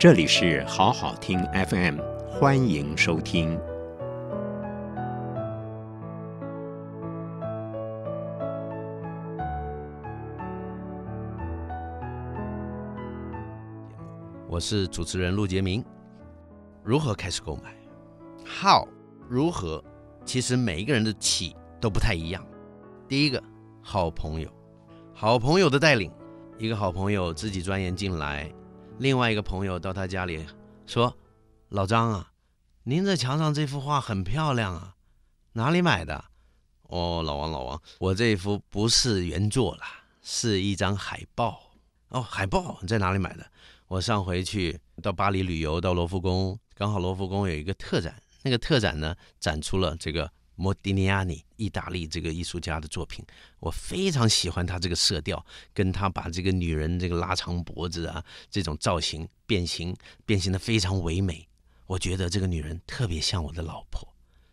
这里是好好听 FM，欢迎收听。我是主持人陆杰明。如何开始购买？How？如何？其实每一个人的起都不太一样。第一个，好朋友，好朋友的带领，一个好朋友自己钻研进来。另外一个朋友到他家里说：“老张啊，您这墙上这幅画很漂亮啊，哪里买的？”“哦，老王，老王，我这幅不是原作啦，是一张海报。”“哦，海报你在哪里买的？”“我上回去到巴黎旅游，到罗浮宫，刚好罗浮宫有一个特展，那个特展呢，展出了这个。”莫迪尼亚尼，意大利这个艺术家的作品，我非常喜欢他这个色调，跟他把这个女人这个拉长脖子啊，这种造型变形，变形的非常唯美。我觉得这个女人特别像我的老婆，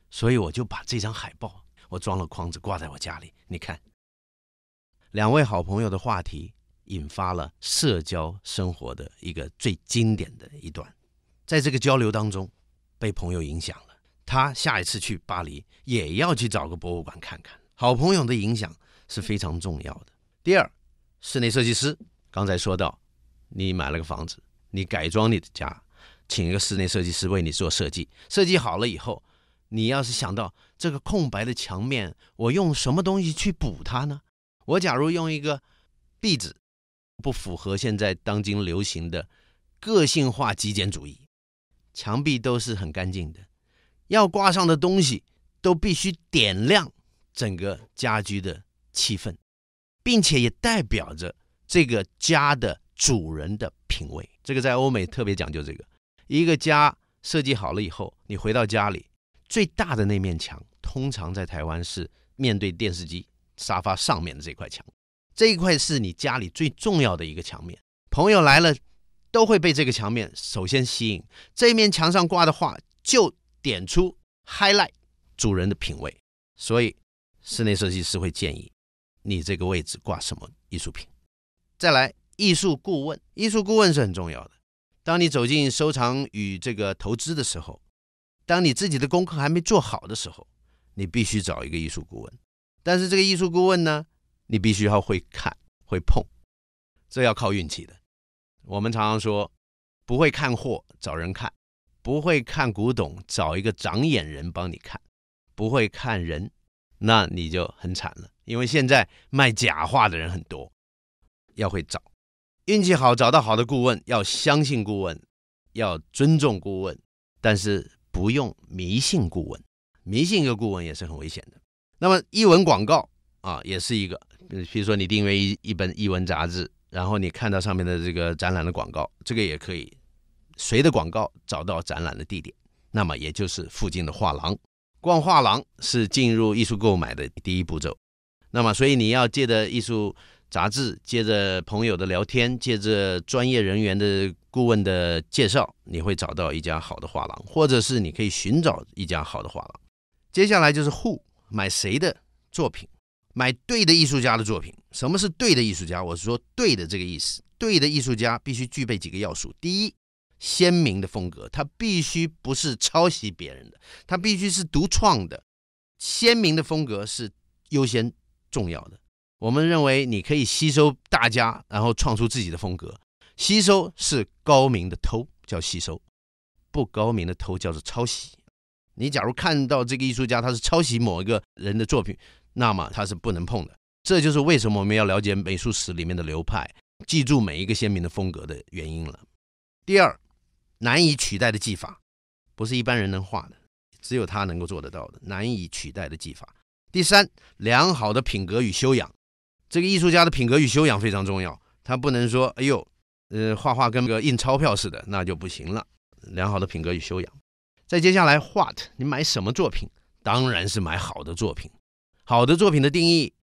所以我就把这张海报我装了框子挂在我家里。你看，两位好朋友的话题引发了社交生活的一个最经典的一段，在这个交流当中，被朋友影响了。他下一次去巴黎也要去找个博物馆看看。好朋友的影响是非常重要的。第二，室内设计师，刚才说到，你买了个房子，你改装你的家，请一个室内设计师为你做设计。设计好了以后，你要是想到这个空白的墙面，我用什么东西去补它呢？我假如用一个壁纸，不符合现在当今流行的个性化极简主义，墙壁都是很干净的。要挂上的东西都必须点亮整个家居的气氛，并且也代表着这个家的主人的品味。这个在欧美特别讲究这个。一个家设计好了以后，你回到家里，最大的那面墙，通常在台湾是面对电视机、沙发上面的这块墙。这一块是你家里最重要的一个墙面。朋友来了，都会被这个墙面首先吸引。这面墙上挂的画就。点出 highlight 主人的品味，所以室内设计师会建议你这个位置挂什么艺术品。再来，艺术顾问，艺术顾问是很重要的。当你走进收藏与这个投资的时候，当你自己的功课还没做好的时候，你必须找一个艺术顾问。但是这个艺术顾问呢，你必须要会看会碰，这要靠运气的。我们常常说，不会看货，找人看。不会看古董，找一个长眼人帮你看；不会看人，那你就很惨了。因为现在卖假画的人很多，要会找。运气好找到好的顾问，要相信顾问，要尊重顾问，但是不用迷信顾问。迷信一个顾问也是很危险的。那么译文广告啊，也是一个。比如说你订阅一一本译文杂志，然后你看到上面的这个展览的广告，这个也可以。谁的广告找到展览的地点，那么也就是附近的画廊。逛画廊是进入艺术购买的第一步骤。那么，所以你要借着艺术杂志，借着朋友的聊天，借着专业人员的顾问的介绍，你会找到一家好的画廊，或者是你可以寻找一家好的画廊。接下来就是 Who 买谁的作品，买对的艺术家的作品。什么是对的艺术家？我是说对的这个意思。对的艺术家必须具备几个要素。第一，鲜明的风格，它必须不是抄袭别人的，它必须是独创的。鲜明的风格是优先重要的。我们认为你可以吸收大家，然后创出自己的风格。吸收是高明的偷，叫吸收；不高明的偷叫做抄袭。你假如看到这个艺术家他是抄袭某一个人的作品，那么他是不能碰的。这就是为什么我们要了解美术史里面的流派，记住每一个鲜明的风格的原因了。第二。难以取代的技法，不是一般人能画的，只有他能够做得到的难以取代的技法。第三，良好的品格与修养，这个艺术家的品格与修养非常重要，他不能说，哎呦，呃，画画跟个印钞票似的，那就不行了。良好的品格与修养。再接下来，what？你买什么作品？当然是买好的作品。好的作品的定义，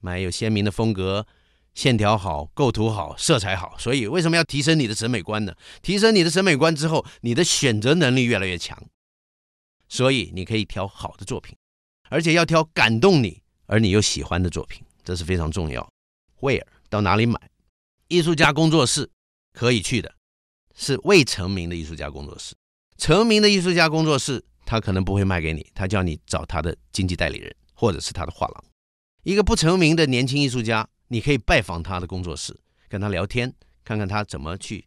买有鲜明的风格。线条好，构图好，色彩好，所以为什么要提升你的审美观呢？提升你的审美观之后，你的选择能力越来越强，所以你可以挑好的作品，而且要挑感动你而你又喜欢的作品，这是非常重要。Where 到哪里买？艺术家工作室可以去的，是未成名的艺术家工作室，成名的艺术家工作室，他可能不会卖给你，他叫你找他的经纪代理人或者是他的画廊。一个不成名的年轻艺术家，你可以拜访他的工作室，跟他聊天，看看他怎么去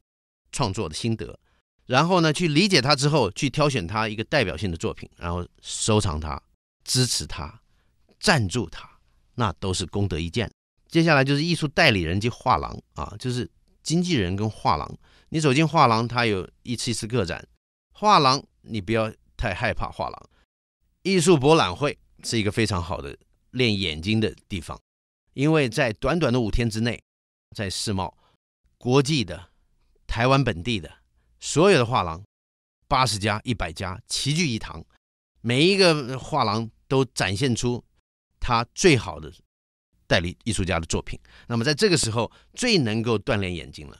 创作的心得，然后呢，去理解他之后，去挑选他一个代表性的作品，然后收藏他，支持他，赞助他，那都是功德一件。接下来就是艺术代理人及画廊啊，就是经纪人跟画廊。你走进画廊，他有一次一次个展。画廊你不要太害怕画廊，艺术博览会是一个非常好的练眼睛的地方，因为在短短的五天之内，在世贸、国际的、台湾本地的所有的画廊，八十家、一百家齐聚一堂，每一个画廊都展现出他最好的代理艺术家的作品。那么在这个时候，最能够锻炼眼睛了。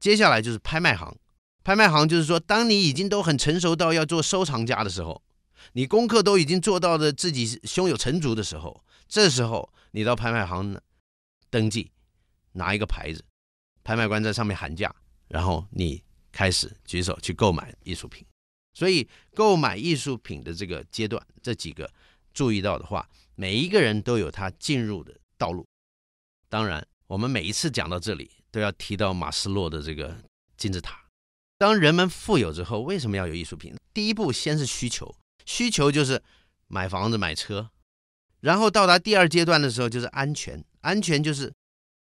接下来就是拍卖行，拍卖行就是说，当你已经都很成熟到要做收藏家的时候，你功课都已经做到的自己胸有成竹的时候，这时候你到拍卖行登记，拿一个牌子，拍卖官在上面喊价，然后你开始举手去购买艺术品。所以购买艺术品的这个阶段，这几个注意到的话，每一个人都有他进入的道路。当然，我们每一次讲到这里。都要提到马斯洛的这个金字塔。当人们富有之后，为什么要有艺术品？第一步先是需求，需求就是买房子、买车。然后到达第二阶段的时候，就是安全，安全就是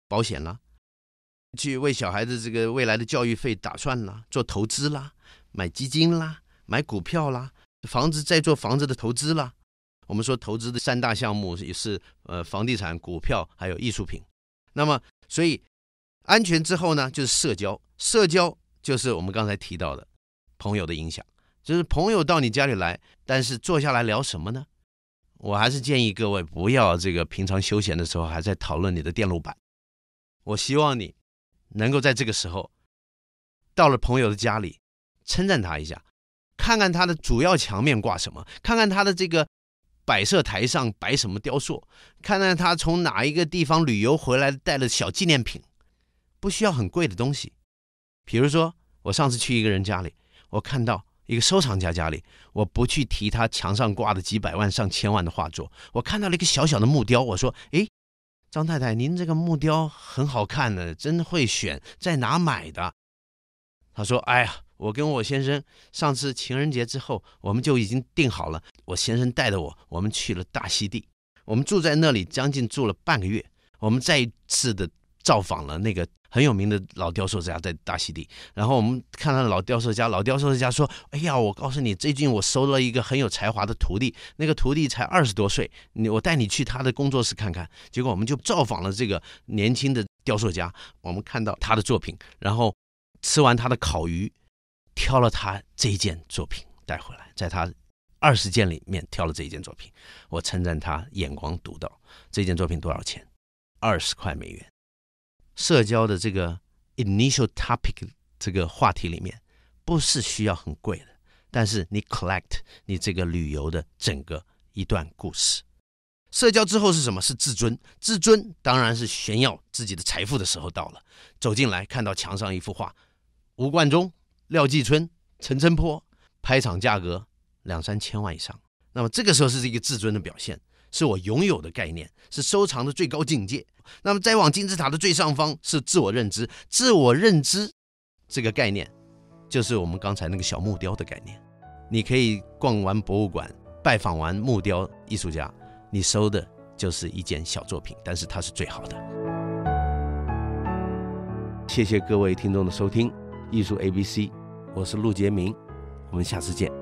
保险啦，去为小孩子这个未来的教育费打算啦，做投资啦，买基金啦，买股票啦，房子再做房子的投资啦。我们说投资的三大项目也是呃房地产、股票还有艺术品。那么所以。安全之后呢，就是社交。社交就是我们刚才提到的朋友的影响，就是朋友到你家里来，但是坐下来聊什么呢？我还是建议各位不要这个平常休闲的时候还在讨论你的电路板。我希望你能够在这个时候到了朋友的家里，称赞他一下，看看他的主要墙面挂什么，看看他的这个摆设台上摆什么雕塑，看看他从哪一个地方旅游回来带了小纪念品。不需要很贵的东西，比如说我上次去一个人家里，我看到一个收藏家家里，我不去提他墙上挂的几百万上千万的画作，我看到了一个小小的木雕，我说：“诶，张太太，您这个木雕很好看的，真会选，在哪买的？”他说：“哎呀，我跟我先生上次情人节之后，我们就已经订好了，我先生带着我，我们去了大溪地，我们住在那里将近住了半个月，我们再一次的造访了那个。”很有名的老雕塑家在大溪地，然后我们看到老雕塑家，老雕塑家说：“哎呀，我告诉你，最近我收了一个很有才华的徒弟，那个徒弟才二十多岁，你我带你去他的工作室看看。”结果我们就造访了这个年轻的雕塑家，我们看到他的作品，然后吃完他的烤鱼，挑了他这一件作品带回来，在他二十件里面挑了这一件作品，我称赞他眼光独到。这件作品多少钱？二十块美元。社交的这个 initial topic 这个话题里面，不是需要很贵的，但是你 collect 你这个旅游的整个一段故事。社交之后是什么？是自尊。自尊当然是炫耀自己的财富的时候到了。走进来看到墙上一幅画，吴冠中、廖继春、陈澄波，拍场价格两三千万以上。那么这个时候是一个自尊的表现。是我拥有的概念，是收藏的最高境界。那么再往金字塔的最上方是自我认知，自我认知这个概念，就是我们刚才那个小木雕的概念。你可以逛完博物馆，拜访完木雕艺术家，你收的就是一件小作品，但是它是最好的。谢谢各位听众的收听，艺术 ABC，我是陆杰明，我们下次见。